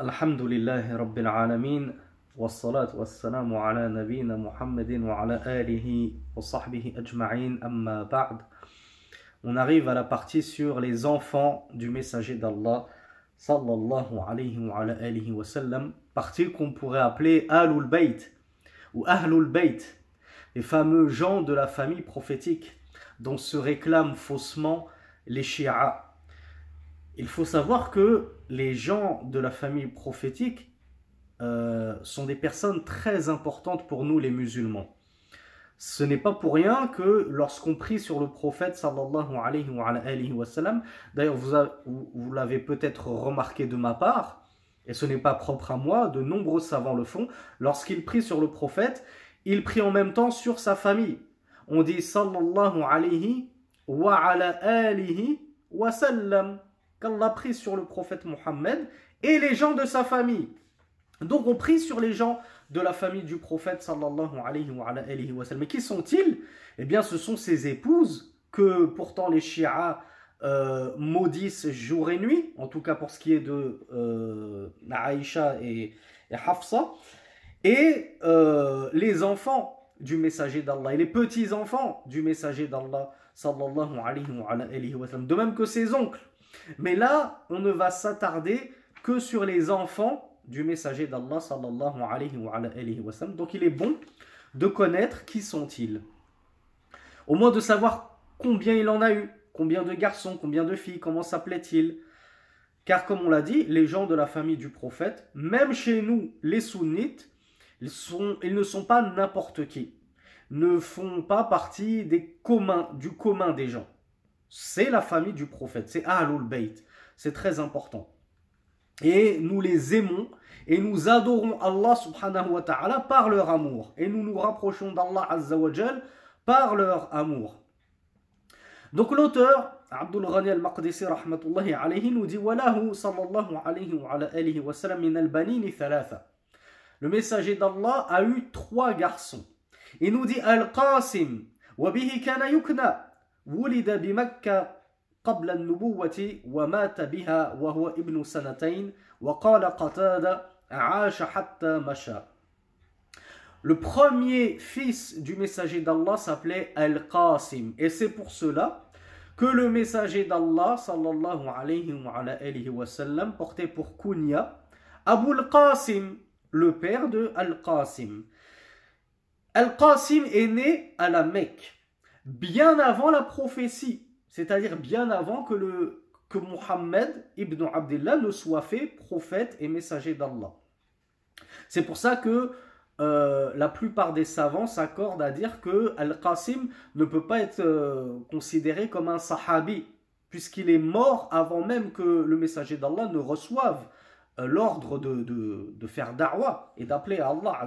الحمد لله رب العالمين والصلاة والسلام على نبينا محمد وعلى آله وصحبه أجمعين أما بعد On arrive à la partie sur les enfants du messager d'Allah sallallahu alayhi wa alihi wa sallam partie qu'on pourrait appeler Ahlul Bayt ou Ahlul Bayt les fameux gens de la famille prophétique dont se réclament faussement les Shia il faut savoir que les gens de la famille prophétique euh, sont des personnes très importantes pour nous les musulmans. Ce n'est pas pour rien que lorsqu'on prie sur le prophète sallallahu alayhi wa, d'ailleurs vous, l'avez peut-être remarqué de ma part, et ce n'est pas propre à moi, de nombreux savants le font, lorsqu'ils prient sur le prophète, ils prient en même temps sur sa famille. On dit sallallahu alayhi wa ala wa sallam qu'Allah prie sur le prophète Mohammed et les gens de sa famille. Donc on prie sur les gens de la famille du prophète sallallahu alayhi wa. Mais qui sont-ils? Eh bien ce sont ses épouses que pourtant les chiites euh, maudissent jour et nuit, en tout cas pour ce qui est de euh, Aïcha et, Hafsa, et euh, les enfants du messager d'Allah, et les petits-enfants du messager d'Allah sallallahu alayhi wa, de même que ses oncles. Mais là, on ne va s'attarder que sur les enfants du messager d'Allah sallallahu alayhi wa. Donc il est bon de connaître qui sont-ils. Au moins de savoir combien il en a eu, combien de garçons, combien de filles, comment s'appelait-il. Car comme on l'a dit, les gens de la famille du prophète, même chez nous, les sunnites, ils, sont, ne sont pas n'importe qui, ne font pas partie du commun des gens c'est la famille du prophète, c'est Ahlul Bayt. C'est très important. Et nous les aimons et nous adorons Allah subhanahu wa ta'ala par leur amour. Et nous nous rapprochons d'Allah azza wa par leur amour. Donc l'auteur, Abdul Ghani al-Maqdisi rahmatullahi alayhi, nous dit Walahu sallallahu alayhi wa alayhi wa sallam min al-banini thalatha Le messager d'Allah a eu trois garçons. Il nous dit Al-Qasim, wa bihi kana yukna. ولد بمكة قبل النبوة ومات بها وهو ابن سنتين وقال قتادة عاش حتى مشى Le premier fils du messager d'Allah s'appelait Al-Qasim. Et c'est pour cela que le messager d'Allah, sallallahu alayhi wa, alayhi wa sallam, portait pour kunya Abu Al-Qasim, le père de Al-Qasim. Al-Qasim est né à la Mecque bien avant la prophétie, c'est-à-dire bien avant que, Muhammad ibn Abdullah ne soit fait prophète et messager d'Allah. C'est pour ça que euh, la plupart des savants s'accordent à dire que Al-Qasim ne peut pas être euh, considéré comme un sahabi, puisqu'il est mort avant même que le messager d'Allah ne reçoive l'ordre de, de, de, faire da'wah et d'appeler à Allah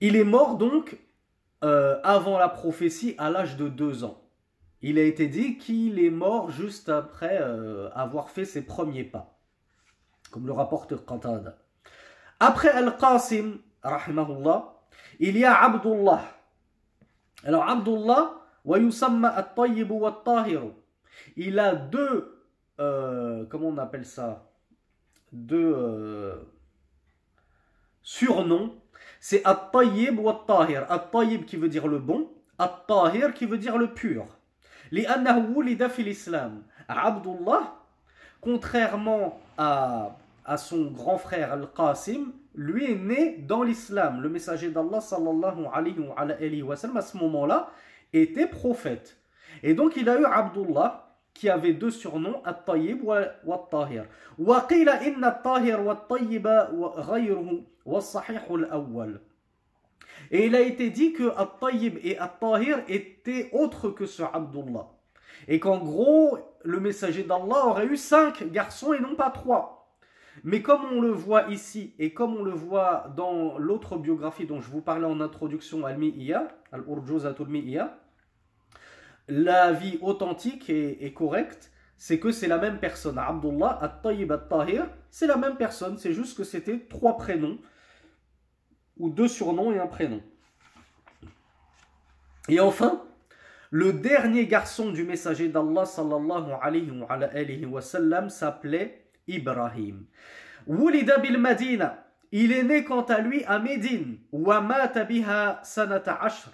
Il est mort donc euh, avant la prophétie à l'âge de deux ans. Il a été dit qu'il est mort juste après euh, avoir fait ses premiers pas, comme le rapporte Qatada. Après Al-Qasim, il y a Abdullah. Alors Abdullah, il a deux, euh, comment on appelle ça, deux surnoms c'est At-Tayyib ou At-Tahir. At-Tayyib qui veut dire le bon, At-Tahir qui veut dire le pur. لأنه ولد في l'islam. Abdullah, contrairement à, à son grand frère Al-Qasim, lui est né dans l'islam. Le messager d'Allah sallallahu alayhi wa sallam à ce moment-là était prophète. Et donc il a eu Abdullah qui avait deux surnoms, At-Tayyib wa-Tahir. Wa wa. Et il a été dit que At-Tayyib et At-Tahir étaient autres que ce Abdullah. Et qu'en gros, le messager d'Allah aurait eu cinq garçons et non pas trois. Mais comme on le voit ici et comme on le voit dans l'autre biographie dont je vous parlais en introduction, Al-Mi'iyya, Al-Urjuzatul Mi'iyya, la vie authentique et, correcte, c'est que c'est la même personne. Abdullah, At-Tayyib, At-Tahir, c'est la même personne, c'est juste que c'était trois prénoms, ou deux surnoms et un prénom. Et enfin, le dernier garçon du messager d'Allah sallallahu alayhi wa, sallam s'appelait Ibrahim. Wulida bil Madina. Il est né quant à lui à Médine. Wa biha sanata ashr.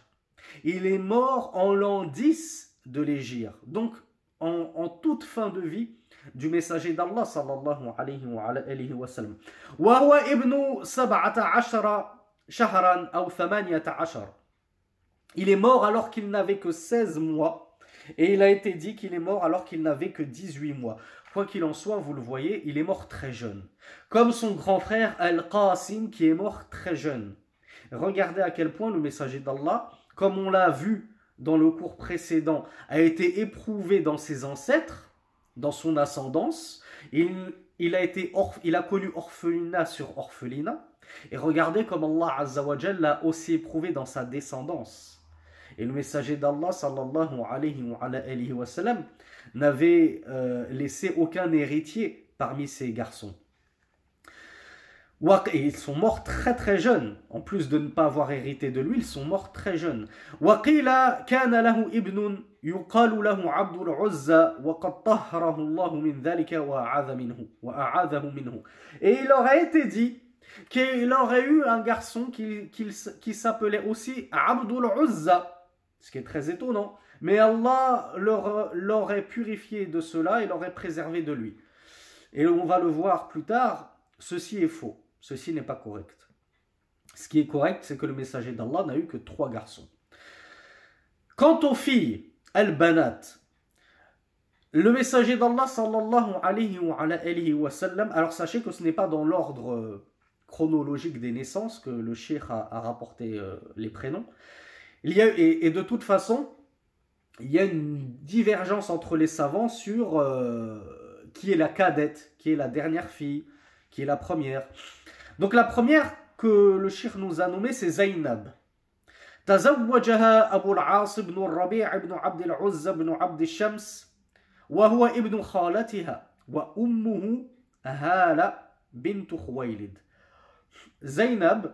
Il est mort en l'an 10 de l'Égypte. Donc, en, toute fin de vie du messager d'Allah sallallahu alayhi wa alayhi. Il est mort alors qu'il n'avait que 16 mois. Et il a été dit qu'il est mort alors qu'il n'avait que 18 mois. Quoi qu'il en soit, vous le voyez, il est mort très jeune. Comme son grand frère Al-Qasim qui est mort très jeune. Regardez à quel point le messager d'Allah, comme on l'a vu dans le cours précédent, a été éprouvé dans ses ancêtres, dans son ascendance. Il, a, été il a connu orphelinat sur orphelinat. Et regardez comme Allah Azzawajal l'a aussi éprouvé dans sa descendance. Et le messager d'Allah sallallahu alayhi wa, n'avait euh, laissé aucun héritier parmi ses garçons. Et ils sont morts très très jeunes. En plus de ne pas avoir hérité de lui, ils sont morts très jeunes. وقيل كان له ابن يقال له عبد العزى وقد طهره الله من ذلك وأعاذ منه وأعاذه منه. Et il aurait été dit qu'il aurait eu un garçon qui, qui, qui s'appelait aussi Abdul Uzza, ce qui est très étonnant. Mais Allah l'aurait purifié de cela et l'aurait préservé de lui. Et on va le voir plus tard, ceci est faux, ceci n'est pas correct. Ce qui est correct, c'est que le messager d'Allah n'a eu que trois garçons. Quant aux filles, al-banat, le messager d'Allah sallallahu alayhi wa, sallam, alors sachez que ce n'est pas dans l'ordre chronologique des naissances que le cheikh a, rapporté euh, les prénoms. Il y a, et, et, de toute façon, il y a une divergence entre les savants sur euh, qui est la cadette, qui est la dernière fille, qui est la première. Donc la première que le cheikh nous a nommée, c'est Zainab. تزوجها أبو العاص بن الربيع بن عبد العزة بن عبد الشمس وهو ابن خالتها وأمه هالة بنت خويلد Zainab,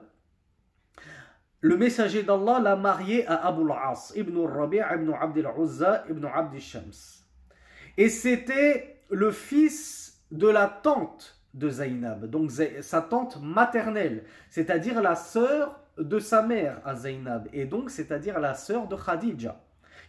le messager d'Allah l'a marié à Abu al-As, ibn al-Rabi' ibn Abd al-Uzza, ibn Abd al-Shams. Et c'était le fils de la tante de Zainab, donc sa tante maternelle, c'est-à-dire la sœur de sa mère à Zainab, et donc c'est-à-dire la sœur de Khadija.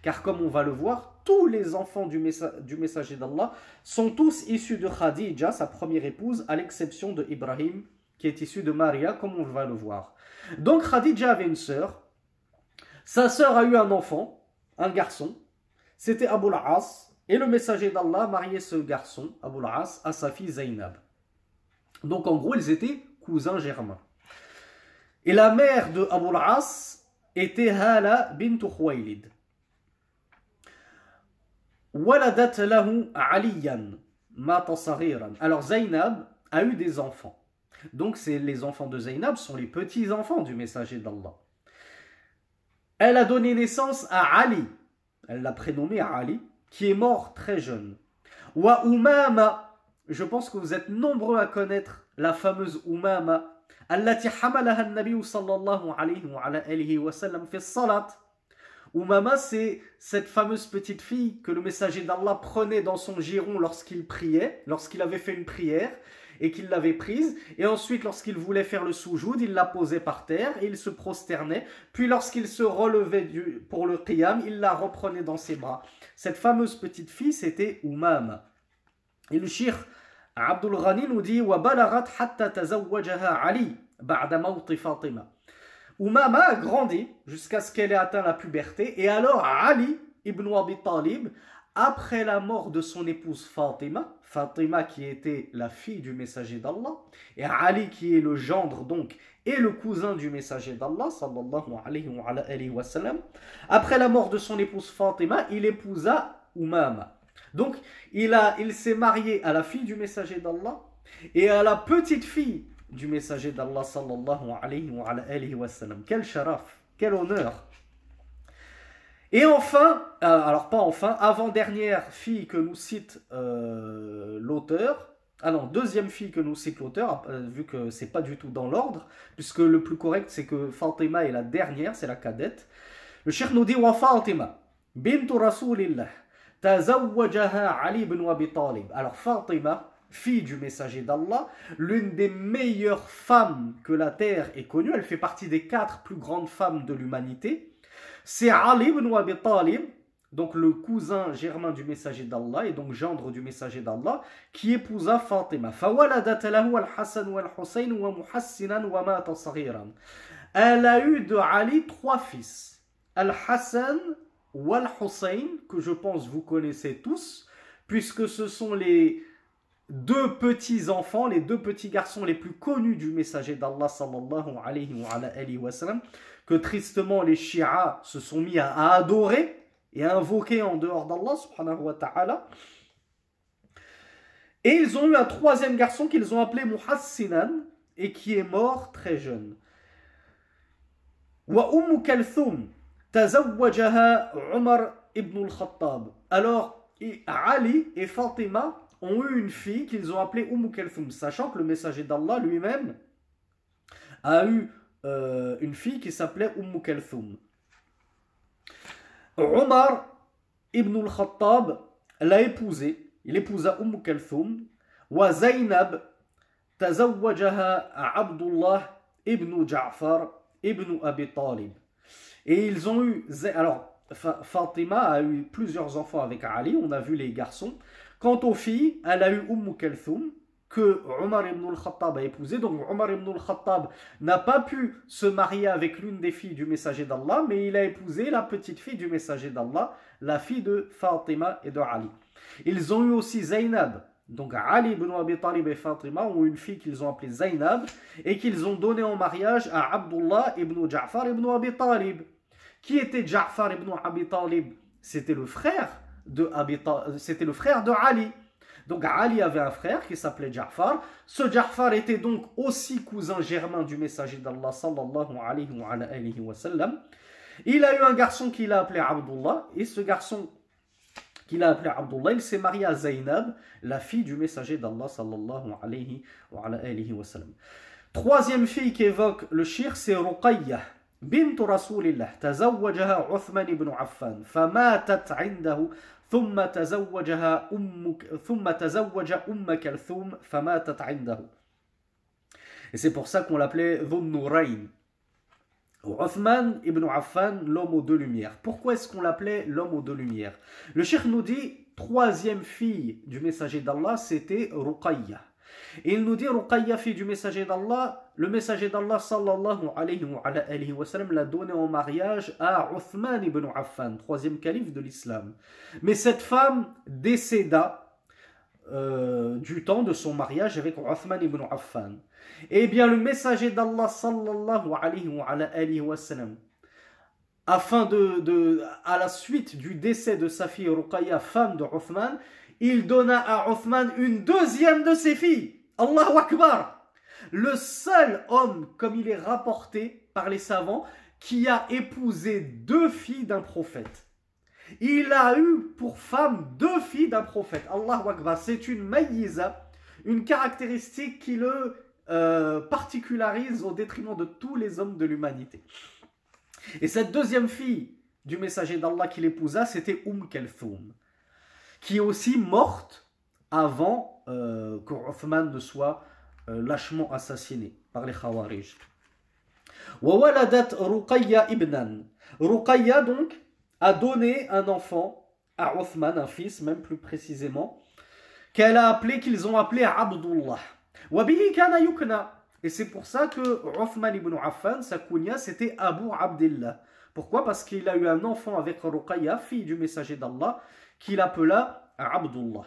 Car comme on va le voir, tous les enfants du, messager d'Allah sont tous issus de Khadija, sa première épouse, à l'exception de Ibrahim, qui est issu de Maria, comme on va le voir. Donc Khadija avait une sœur. Sa sœur a eu un enfant, un garçon. C'était Abu. Et le messager d'Allah mariait ce garçon, Abu à sa fille Zainab. Donc en gros, ils étaient cousins germains. Et la mère de Abu al-As était Hala bint Khuwaylid. Alors Zainab a eu des enfants. Donc c'est les enfants de Zainab sont les petits-enfants du messager d'Allah. Elle a donné naissance à Ali, elle l'a prénommé Ali, qui est mort très jeune. Wa Umama, je pense que vous êtes nombreux à connaître la fameuse Umama, التي حملها النبي صلى الله عليه وعلى آله وسلم في الصلاة Umama, c'est cette fameuse petite fille que le messager d'Allah prenait dans son giron lorsqu'il priait, lorsqu'il avait fait une prière, et qu'il l'avait prise. Et ensuite, lorsqu'il voulait faire le soujoud, il la posait par terre et il se prosternait. Puis lorsqu'il se relevait du, pour le qiyam, il la reprenait dans ses bras. Cette fameuse petite fille, c'était Umama. Et le shir Abdul Ghani nous dit وَبَلَغَتْ حَتَّى تَزَوَّجَهَا عَلِي بَعْدَ مَوْتِ فَاطِمَةِ Umama a grandi jusqu'à ce qu'elle ait atteint la puberté. Et alors Ali ibn Abi Talib après la mort de son épouse Fatima, Fatima qui était la fille du messager d'Allah, et Ali qui est le gendre donc et le cousin du messager d'Allah, sallallahu alayhi wa, sallam, après la mort de son épouse Fatima, il épousa Umama. Donc il, il s'est marié à la fille du messager d'Allah et à la petite fille du messager d'Allah, sallallahu alayhi wa, sallam. Quel sharaf, quel honneur et enfin, euh, alors pas enfin, avant-dernière fille que nous cite euh, l'auteur, ah non, deuxième fille que nous cite l'auteur, euh, vu que c'est pas du tout dans l'ordre, puisque le plus correct c'est que Fatima est la dernière, c'est la cadette. Le cheikh nous dit Wa Fatima, bintu Rasulillah, Ali ibn Abi Talib. Alors Fatima, fille du messager d'Allah, l'une des meilleures femmes que la terre ait connue, elle fait partie des quatre plus grandes femmes de l'humanité, c'est Ali ibn Abi Talib, donc le cousin germain du messager d'Allah et donc gendre du messager d'Allah, qui épousa Fatima. Elle a eu de Ali trois fils. Al-Hassan ou Al-Hussein, que je pense vous connaissez tous, puisque ce sont les deux petits enfants, les deux petits garçons les plus connus du messager d'Allah sallallahu alayhi wa, que tristement les Shia se sont mis à, adorer et à invoquer en dehors d'Allah subhanahu wa ta'ala. Et ils ont eu un troisième garçon qu'ils ont appelé Muhassinan et qui est mort très jeune. Wa Umm Kalthum al-Khattab. Alors, Ali et Fatima ont eu une fille qu'ils ont appelée Umm Kalthum, sachant que le messager d'Allah lui-même a eu euh, une fille qui s'appelait Umm Kalthum. Omar ibn al-Khattab l'a épousée, il épousa Umm Kalthum, wa Zainab tazawwajaha Abdullah ibn Ja'far ibn Abi Talib. Et ils ont eu, alors Fatima a eu plusieurs enfants avec Ali, on a vu les garçons. Quant aux filles, elle a eu Umm Kalthum, que Omar ibn al-Khattab a épousé. Donc Omar ibn al-Khattab n'a pas pu se marier avec l'une des filles du messager d'Allah, mais il a épousé la petite fille du messager d'Allah, la fille de Fatima et de Ali. Ils ont eu aussi Zainab. Donc Ali ibn Abi Talib et Fatima ont une fille qu'ils ont appelée Zainab et qu'ils ont donnée en mariage à Abdullah ibn Ja'far ibn Abi Talib. Qui était Ja'far ibn Abi Talib? C'était le frère de c'était le frère de Ali. Donc Ali avait un frère qui s'appelait Ja'far. Ce Ja'far était donc aussi cousin germain du messager d'Allah sallallahu alayhi wa, sallam. Il a eu un garçon qu'il a appelé Abdullah et ce garçon qu'il a appelé Abdullah, il s'est marié à Zainab, la fille du messager d'Allah sallallahu alayhi wa, sallam. Troisième fille qui évoque le shir, c'est Ruqayyah. بنت رسول الله تزوجها عثمان بن عفان فماتت عنده ثم تزوجها أم ثم تزوج أم كلثوم فماتت عنده. Et c'est pour ça qu'on l'appelait Dhun Uthman ibn Affan, l'homme aux deux lumières. Pourquoi est-ce qu'on l'appelait l'homme aux deux lumières? Le cheikh nous dit, troisième fille du messager d'Allah, c'était Ruqayya. Et il nous dit, Ruqayya, fille du messager d'Allah, le messager d'Allah sallallahu alayhi wa, sallam l'a donné en mariage à Uthman ibn Affan, troisième calife de l'islam. Mais cette femme décéda euh, du temps de son mariage avec Uthman ibn Affan. Eh bien, le messager d'Allah sallallahu alayhi wa, sallam, afin de, à la suite du décès de sa fille Ruqayya, femme de Uthman, il donna à Uthman une deuxième de ses filles. Allahu Akbar Le seul homme, comme il est rapporté par les savants, qui a épousé deux filles d'un prophète. Il a eu pour femme deux filles d'un prophète. Allahu Akbar, c'est une maïza, une caractéristique qui le euh, particularise au détriment de tous les hommes de l'humanité. Et cette deuxième fille du messager d'Allah qu'il épousa, c'était Umm Kalthoum qui est aussi morte avant euh, que Uthman ne soit euh, lâchement assassiné par les Khawarij. Ruqayya ibnan. Ruqayya donc a donné un enfant à Uthman, un fils même plus précisément, qu'elle a appelé, qu'ils ont appelé Abdullah. Et c'est pour ça que Uthman ibn Affan, sa kunya, c'était Abu Abdullah. Pourquoi? Parce qu'il a eu un enfant avec Ruqayya, fille du messager d'Allah, qu'il appela Abdullah.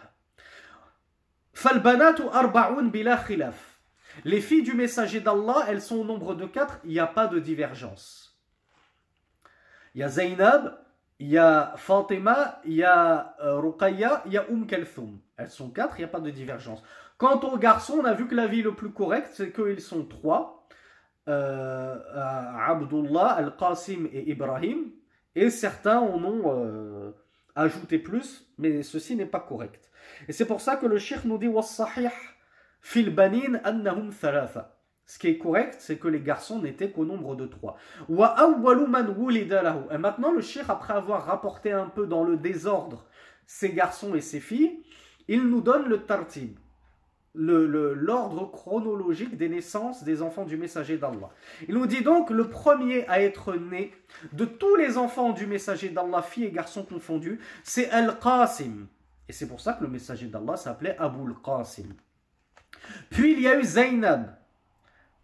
Les filles du messager d'Allah, elles sont au nombre de quatre, il n'y a pas de divergence. Il y a Zainab, il y a Fatima, il y a euh, Ruqayya, il y a Umm Kalthum. Elles sont quatre, il n'y a pas de divergence. Quant aux garçons, on a vu que la vie le plus correcte, c'est qu'ils sont trois. Euh, Abdullah, Al-Qasim et Ibrahim. Et certains en ont euh, ajouter plus, mais ceci n'est pas correct. Et c'est pour ça que le shir nous dit fil banin annahum thalatha. Ce qui est correct, c'est que les garçons n'étaient qu'au nombre de trois. Et maintenant, le shir, après avoir rapporté un peu dans le désordre ces garçons et ces filles, il nous donne le tartib. L'ordre chronologique des naissances des enfants du messager d'Allah. Il nous dit donc le premier à être né de tous les enfants du messager d'Allah, filles et garçons confondus, c'est Al-Qasim. Et c'est pour ça que le messager d'Allah s'appelait Abu Qasim. Puis il y a eu Zainab,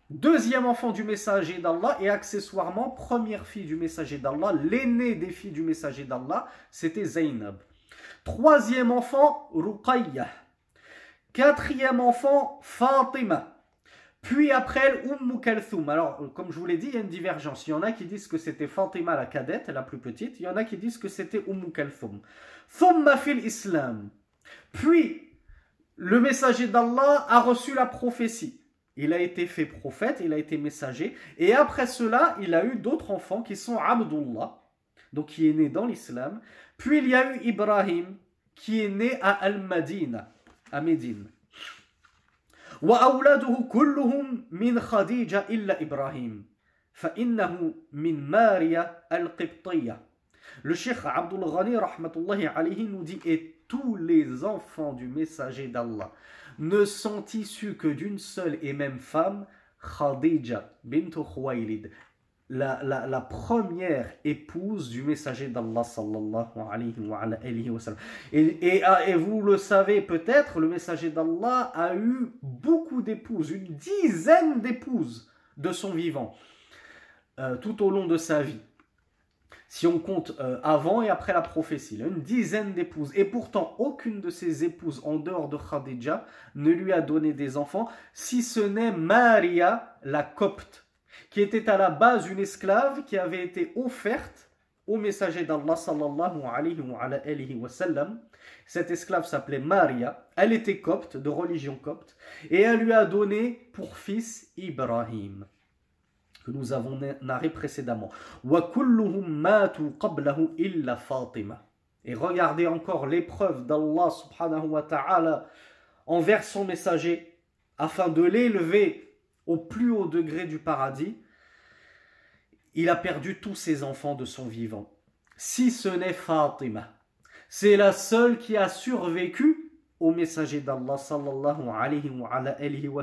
deuxième enfant du messager d'Allah et accessoirement première fille du messager d'Allah, l'aîné des filles du messager d'Allah, c'était Zainab. Troisième enfant, Ruqayyah. Quatrième enfant, Fatima. Puis après elle, Umm. Alors, comme je vous l'ai dit, il y a une divergence. Il y en a qui disent que c'était Fatima la cadette, la plus petite. Il y en a qui disent que c'était Umm Kalthoum. Thumma fil Islam. Puis, le messager d'Allah a reçu la prophétie. Il a été fait prophète, il a été messager. Et après cela, il a eu d'autres enfants qui sont Abdullah, donc qui est né dans l'islam. Puis il y a eu Ibrahim, qui est né à Al-Madina, à Médine. وأولاده كلهم من خديجة إلا إبراهيم فإنه من ماريا القبطية Le Cheikh Abdul Ghani rahmatullahi alayhi nous dit Et tous les enfants du messager d'Allah ne sont issus que d'une seule et même femme, Khadija bint Khuwaylid, la, la, première épouse du messager d'Allah sallallahu. Et, et, et, vous le savez peut-être, le messager d'Allah a eu beaucoup d'épouses, une dizaine d'épouses de son vivant, euh, tout au long de sa vie. Si on compte euh, avant et après la prophétie, une dizaine d'épouses. Et pourtant, aucune de ses épouses en dehors de Khadija ne lui a donné des enfants, si ce n'est Maria la copte qui était à la base une esclave qui avait été offerte au messager d'Allah sallallahu alayhi wa. Cette esclave s'appelait Maria, elle était copte, de religion copte, et elle lui a donné pour fils Ibrahim, que nous avons narré précédemment. Et regardez encore l'épreuve d'Allah subhanahu wa ta'ala envers son messager, afin de l'élever au plus haut degré du paradis, il a perdu tous ses enfants de son vivant. Si ce n'est Fatima. C'est la seule qui a survécu au messager d'Allah sallallahu alayhi wa,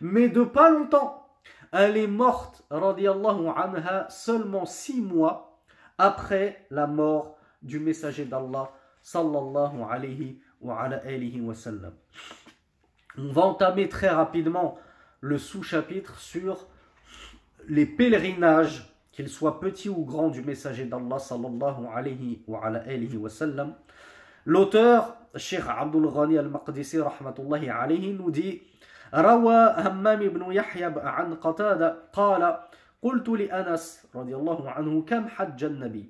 mais de pas longtemps. Elle est morte, radiallahu anha, seulement six mois après la mort du messager d'Allah sallallahu alayhi wa. On va entamer très rapidement le sous-chapitre sur les pèlerinages, qu'ils soient petits ou grands, du messager d'Allah sallallahu alayhi wa, alayhi wa sallam. L'auteur, Cheikh Abdul Ghani al-Maqdisi rahmatullahi alayhi, nous dit روى همام بن يحيى عن قتادة قال قلت لأنس رضي الله عنه كم حج النبي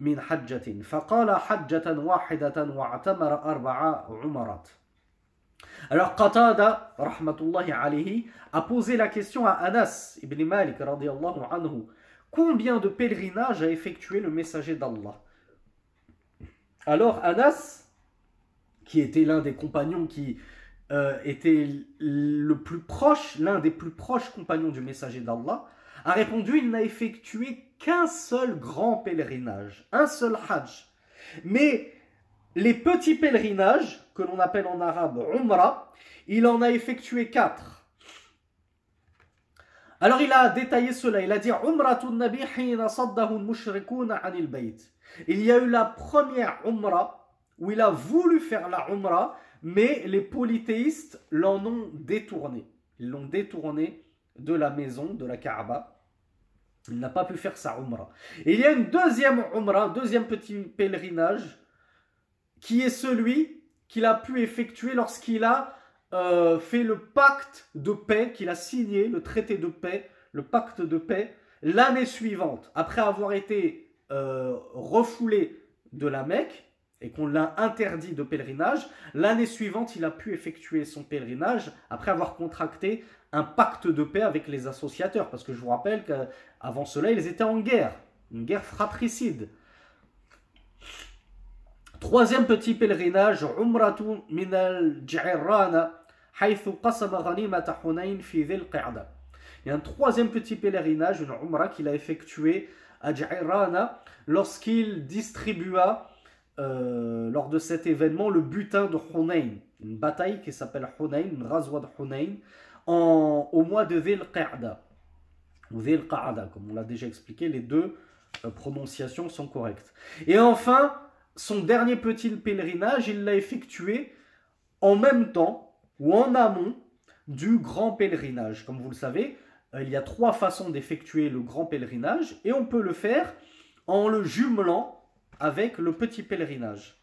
من حجة فقال حجة واحدة واعتمر أربع عمرات alors Qatada, rahmatullahi alayhi, a posé la question à Anas ibn Malik, radiallahu anhu, combien de pèlerinages a effectué le messager d'Allah? Alors Anas, qui était l'un des compagnons qui euh, était le plus proche, l'un des plus proches compagnons du messager d'Allah, a répondu il n'a effectué qu'un seul grand pèlerinage, un seul hajj. Mais les petits pèlerinages, que l'on appelle en arabe Umrah, il en a effectué quatre. Alors il a détaillé cela, il a dit Nabi anil bayt. Il y a eu la première Umrah où il a voulu faire la Umrah, mais les polythéistes l'en ont détourné. Ils l'ont détourné de la maison, de la Kaaba. Il n'a pas pu faire sa Umrah. Et il y a une deuxième Umrah, deuxième petit pèlerinage, qui est celui qu'il a pu effectuer lorsqu'il a euh, fait le pacte de paix, qu'il a signé le traité de paix, le pacte de paix, l'année suivante, après avoir été euh, refoulé de la Mecque et qu'on l'a interdit de pèlerinage, l'année suivante, il a pu effectuer son pèlerinage après avoir contracté un pacte de paix avec les associateurs. Parce que je vous rappelle qu'avant cela, ils étaient en guerre, une guerre fratricide. Troisième petit pèlerinage, Umratu min al-Ji'rana, haythu qasama ghanimata Hunayn fi dhil qa'da. Il y a un troisième petit pèlerinage, une Umrah qu'il a effectué à Ji'rana lorsqu'il distribua euh, lors de cet événement le butin de Hunayn. une bataille qui s'appelle Hunayn, une de Hunayn, au mois de Dhil Qa'da, ou Dhil Qa'da, comme on l'a déjà expliqué, les deux euh, prononciations sont correctes. Et enfin, son dernier petit pèlerinage, il l'a effectué en même temps ou en amont du grand pèlerinage. Comme vous le savez, euh, il y a trois façons d'effectuer le grand pèlerinage et on peut le faire en le jumelant avec le petit pèlerinage.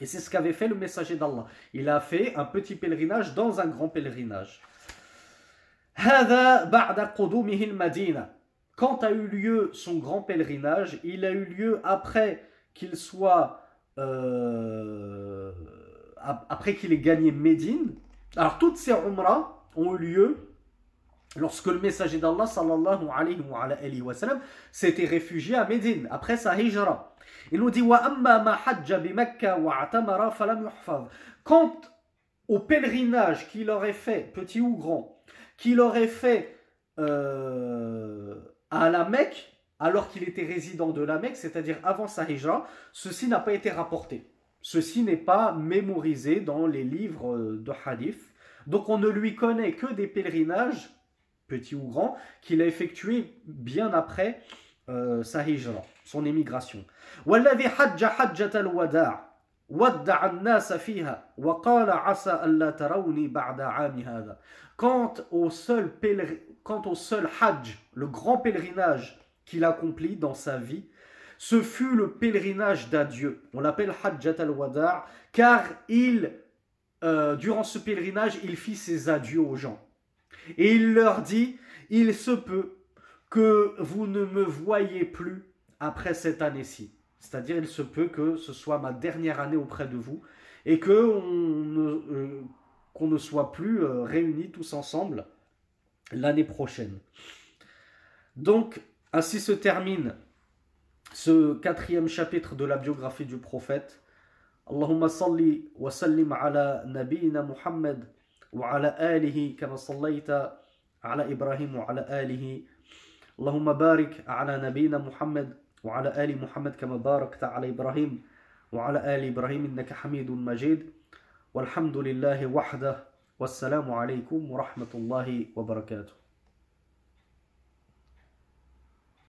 Et c'est ce qu'avait fait le messager d'Allah. Il a fait un petit pèlerinage dans un grand pèlerinage. Quand a eu lieu son grand pèlerinage, il a eu lieu après qu'il soit euh, après qu'il ait gagné Médine. Alors toutes ces umrahs ont eu lieu lorsque le messager d'Allah sallallahu alayhi wa, sallam s'était réfugié à Médine après sa hijra. Il nous dit Quant au pèlerinage qu'il aurait fait, petit ou grand, qu'il aurait fait euh, à la Mecque, alors qu'il était résident de la Mecque, c'est-à-dire avant sa hijra, ceci n'a pas été rapporté. Ceci n'est pas mémorisé dans les livres de hadith. Donc on ne lui connaît que des pèlerinages, petits ou grands, qu'il a effectués bien après euh, sa hijra, son émigration. Quant au seul quant au seul hajj, le grand pèlerinage qu'il accomplit dans sa vie, ce fut le pèlerinage d'adieu. On l'appelle Hajjat al-Wada' car il, euh, durant ce pèlerinage, il fit ses adieux aux gens. Et il leur dit, il se peut que vous ne me voyez plus après cette année-ci. C'est-à-dire, il se peut que ce soit ma dernière année auprès de vous et que ne, euh, qu'on ne soit plus euh, réunis tous ensemble l'année prochaine. Donc, ainsi se termine ce quatrième chapitre de la biographie du prophète. Allahumma salli wa sallim ala nabiyina Muhammad wa ala alihi kama sallaita ala Ibrahim wa ala alihi. Allahumma barik ala nabiyina Muhammad wa ala ali Muhammad kama barakta ala Ibrahim wa ala ali Ibrahim innaka hamidun majid. Walhamdulillahi wahdah. Wassalamu alaykum wa rahmatullahi wa barakatuh.